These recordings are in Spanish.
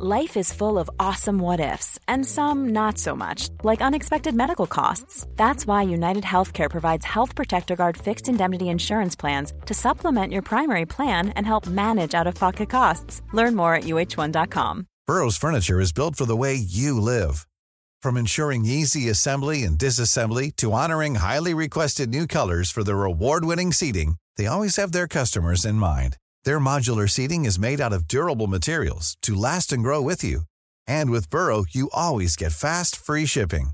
Life is full of awesome what ifs, and some not so much, like unexpected medical costs. That's why United Healthcare provides Health Protector Guard fixed indemnity insurance plans to supplement your primary plan and help manage out of pocket costs. Learn more at uh1.com. Burrow's Furniture is built for the way you live. From ensuring easy assembly and disassembly to honoring highly requested new colors for their award winning seating, they always have their customers in mind. Their modular seating is made out of durable materials to last and grow with you. And with Burrow, you always get fast, free shipping.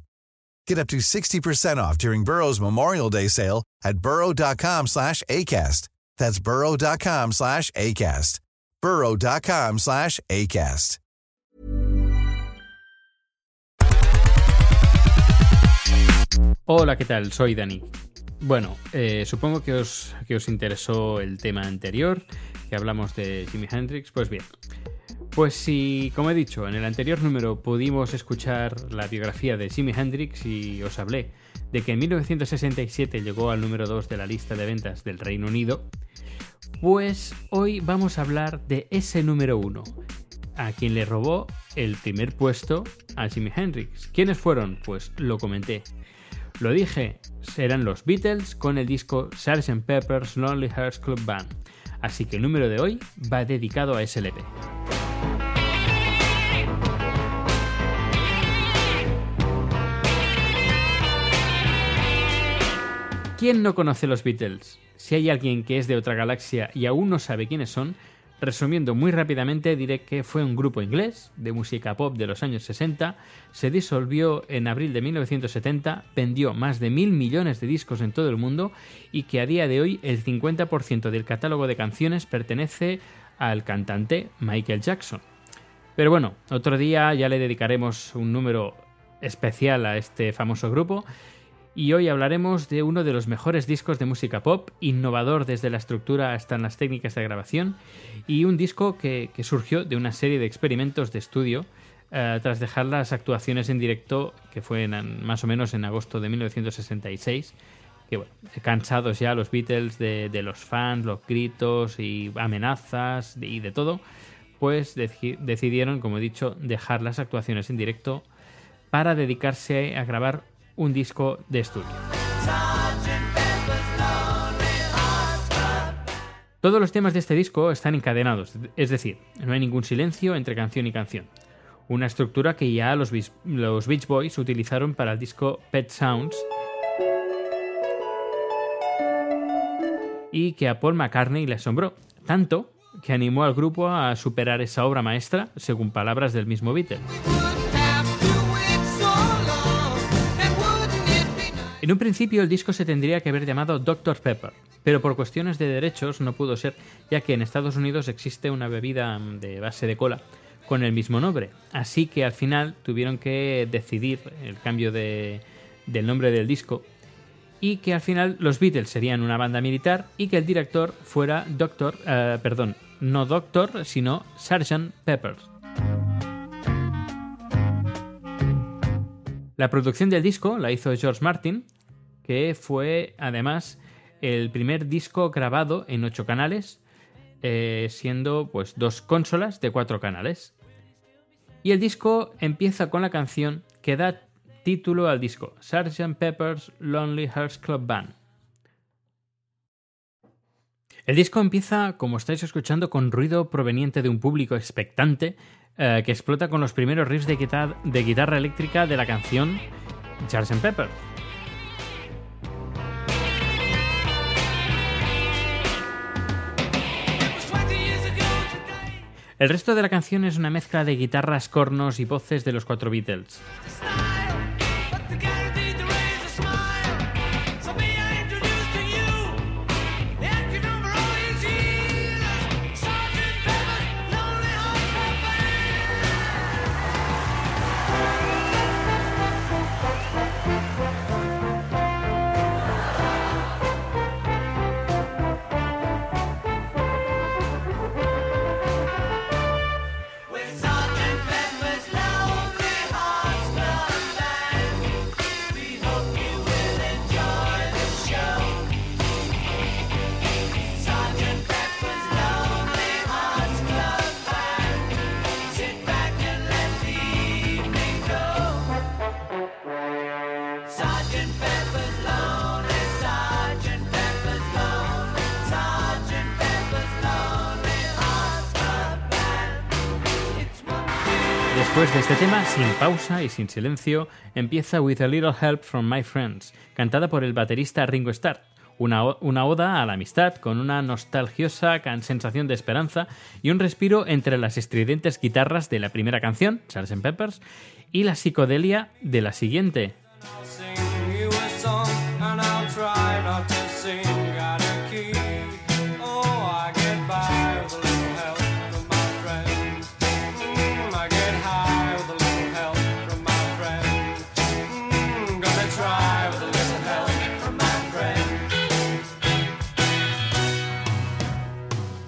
Get up to 60% off during Burrow's Memorial Day sale at burrow.com slash ACAST. That's burrow.com slash ACAST. burrow.com slash ACAST. Hola, ¿qué tal? Soy Dani. Bueno, eh, supongo que os, que os interesó el tema anterior, que hablamos de Jimi Hendrix. Pues bien, pues si, como he dicho, en el anterior número pudimos escuchar la biografía de Jimi Hendrix y os hablé de que en 1967 llegó al número 2 de la lista de ventas del Reino Unido, pues hoy vamos a hablar de ese número 1, a quien le robó el primer puesto a Jimi Hendrix. ¿Quiénes fueron? Pues lo comenté. Lo dije, serán los Beatles con el disco Sgt. Pepper's Lonely Hearts Club Band. Así que el número de hoy va dedicado a SLP. ¿Quién no conoce los Beatles? Si hay alguien que es de otra galaxia y aún no sabe quiénes son, Resumiendo muy rápidamente, diré que fue un grupo inglés de música pop de los años 60, se disolvió en abril de 1970, vendió más de mil millones de discos en todo el mundo y que a día de hoy el 50% del catálogo de canciones pertenece al cantante Michael Jackson. Pero bueno, otro día ya le dedicaremos un número especial a este famoso grupo y hoy hablaremos de uno de los mejores discos de música pop, innovador desde la estructura hasta en las técnicas de grabación, y un disco que, surgió de una serie de experimentos de estudio eh, tras dejar las actuaciones en directo, que fue más o menos en agosto de 1966, que bueno, cansados ya los Beatles de, los fans, los gritos y amenazas y de todo, pues decidieron, como he dicho, dejar las actuaciones en directo para dedicarse a grabar un disco de estudio. Todos los temas de este disco están encadenados, es decir, no hay ningún silencio entre canción y canción. Una estructura que ya los, Beach Boys utilizaron para el disco Pet Sounds y que a Paul McCartney le asombró, tanto que animó al grupo a superar esa obra maestra, según palabras del mismo Beatle. En un principio el disco se tendría que haber llamado Dr. Pepper, pero por cuestiones de derechos no pudo ser, ya que en Estados Unidos existe una bebida mm, de base de cola con el mismo nombre. Así que al final tuvieron que decidir el cambio del nombre del disco y que al final los Beatles serían una banda militar y que el director fuera Doctor, eh, perdón, no Doctor, sino Sgt. Pepper. La producción del disco la hizo George Martin que fue además el primer disco grabado en ocho canales, eh, siendo pues dos consolas de cuatro canales. Y el disco empieza con la canción que da título al disco, Sgt. Pepper's Lonely Hearts Club Band. El disco empieza, como estáis escuchando, con ruido proveniente de un público expectante eh, que explota con los primeros riffs de, de guitarra eléctrica de la canción Sgt. Pepper. El resto de la canción es una mezcla de guitarras, cornos y voces de los cuatro Beatles. Después de este tema, sin pausa y sin silencio, empieza With a Little Help from My Friends, cantada por el baterista Ringo Starr. Una, una, oda a la amistad con una nostalgiosa sensación de esperanza y un respiro entre las estridentes guitarras de la primera canción, Charles Peppers, y la psicodelia de la siguiente.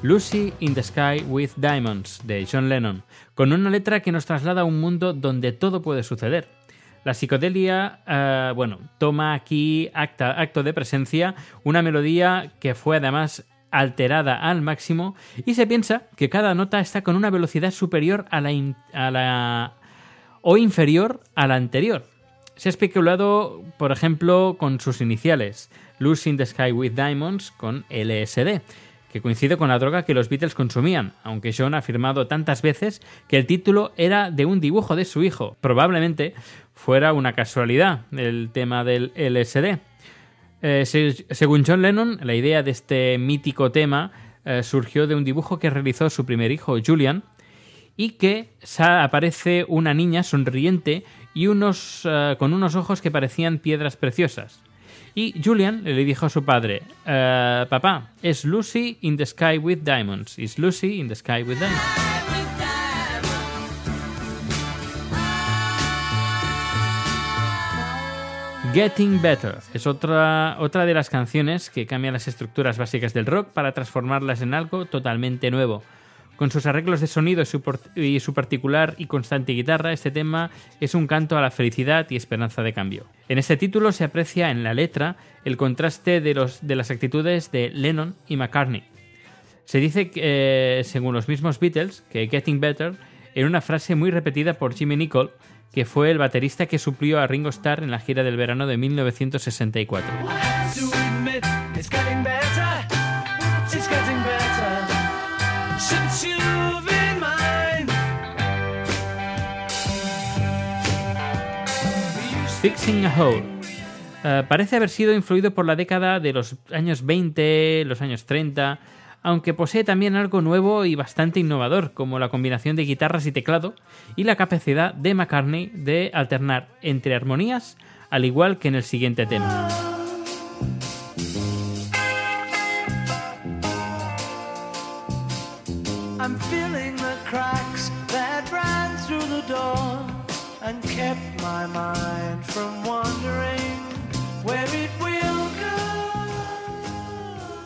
Lucy in the Sky with Diamonds de John Lennon, con una letra que nos traslada a un mundo donde todo puede suceder. La psicodelia, eh, bueno, toma aquí acto de presencia, una melodía que fue además alterada al máximo y se piensa que cada nota está con una velocidad superior a la, a la o inferior a la anterior. Se ha especulado, por ejemplo, con sus iniciales, Lucy in the Sky with Diamonds con LSD que coincide con la droga que los Beatles consumían, aunque John ha afirmado tantas veces que el título era de un dibujo de su hijo. Probablemente fuera una casualidad el tema del LSD. Eh, según John Lennon, la idea de este mítico tema eh, surgió de un dibujo que realizó su primer hijo, Julian, y que aparece una niña sonriente y unos, eh, con unos ojos que parecían piedras preciosas. Y Julian le dijo a su padre, eh, papá, es Lucy in the Sky with Diamonds. Is Lucy in the Sky with Diamonds. Getting Better es otra, otra de las canciones que cambia las estructuras básicas del rock para transformarlas en algo totalmente nuevo. Con sus arreglos de sonido y su, particular y constante guitarra, este tema es un canto a la felicidad y esperanza de cambio. En este título se aprecia en la letra el contraste de, los, de las actitudes de Lennon y McCartney. Se dice, eh, según los mismos Beatles, que Getting Better era una frase muy repetida por Jimmy Nicol, que fue el baterista que suplió a Ringo Starr en la gira del verano de 1964. Fixing a Hole. Eh, parece haber sido influido por la década de los años 20, los años 30, aunque posee también algo nuevo y bastante innovador, como la combinación de guitarras y teclado y la capacidad de McCartney de alternar entre armonías, al igual que en el siguiente tema.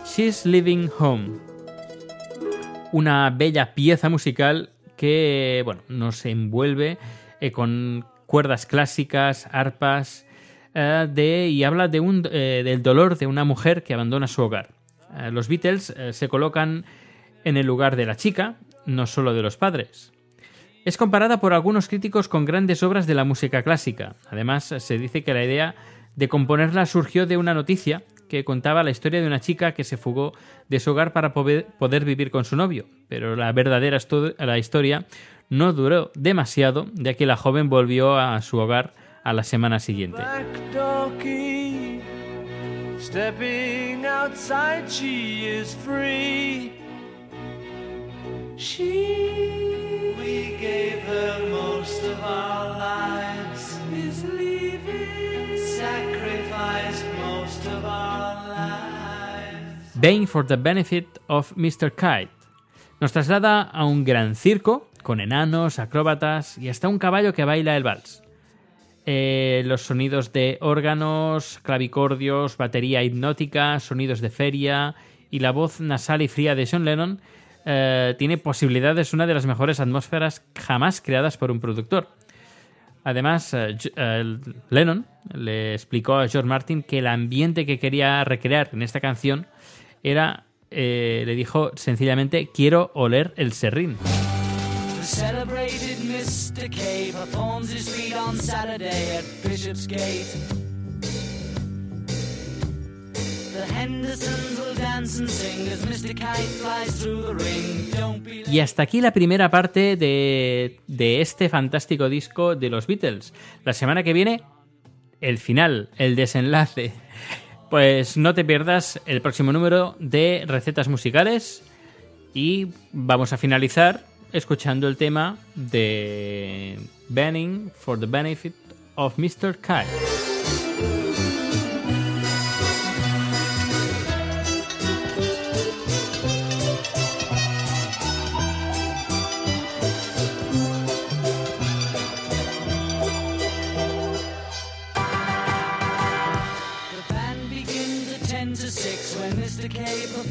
She's Living Home. Una bella pieza musical que bueno, nos envuelve eh, con cuerdas clásicas, arpas, eh, y habla de un, eh, del dolor de una mujer que abandona su hogar. los Beatles se colocan en el lugar de la chica, no solo de los padres. Es comparada por algunos críticos con grandes obras de la música clásica. Además, se dice que la idea de componerla surgió de una noticia que contaba la historia de una chica que se fugó de su hogar para poder vivir con su novio, pero la verdadera historia no duró demasiado, ya que la joven volvió a su hogar a la semana siguiente. Bane for the Benefit of Mr. Kite. Nos traslada a un gran circo con enanos, acróbatas y hasta un caballo que baila el vals. Eh, los sonidos de órganos, clavicordios, batería hipnótica, sonidos de feria y la voz nasal y fría de John Lennon eh, tiene posibilidades una de las mejores atmósferas jamás creadas por un productor. Además, eh, Lennon le explicó a George Martin que el ambiente que quería recrear en esta canción era, eh, le dijo sencillamente, quiero oler el serrín. Y hasta aquí la primera parte de, de este fantástico disco de los Beatles. La semana que viene, el final, el desenlace. Pues no te pierdas el próximo número de recetas musicales y vamos a finalizar escuchando el tema de Banning for the Benefit of Mr. Kite.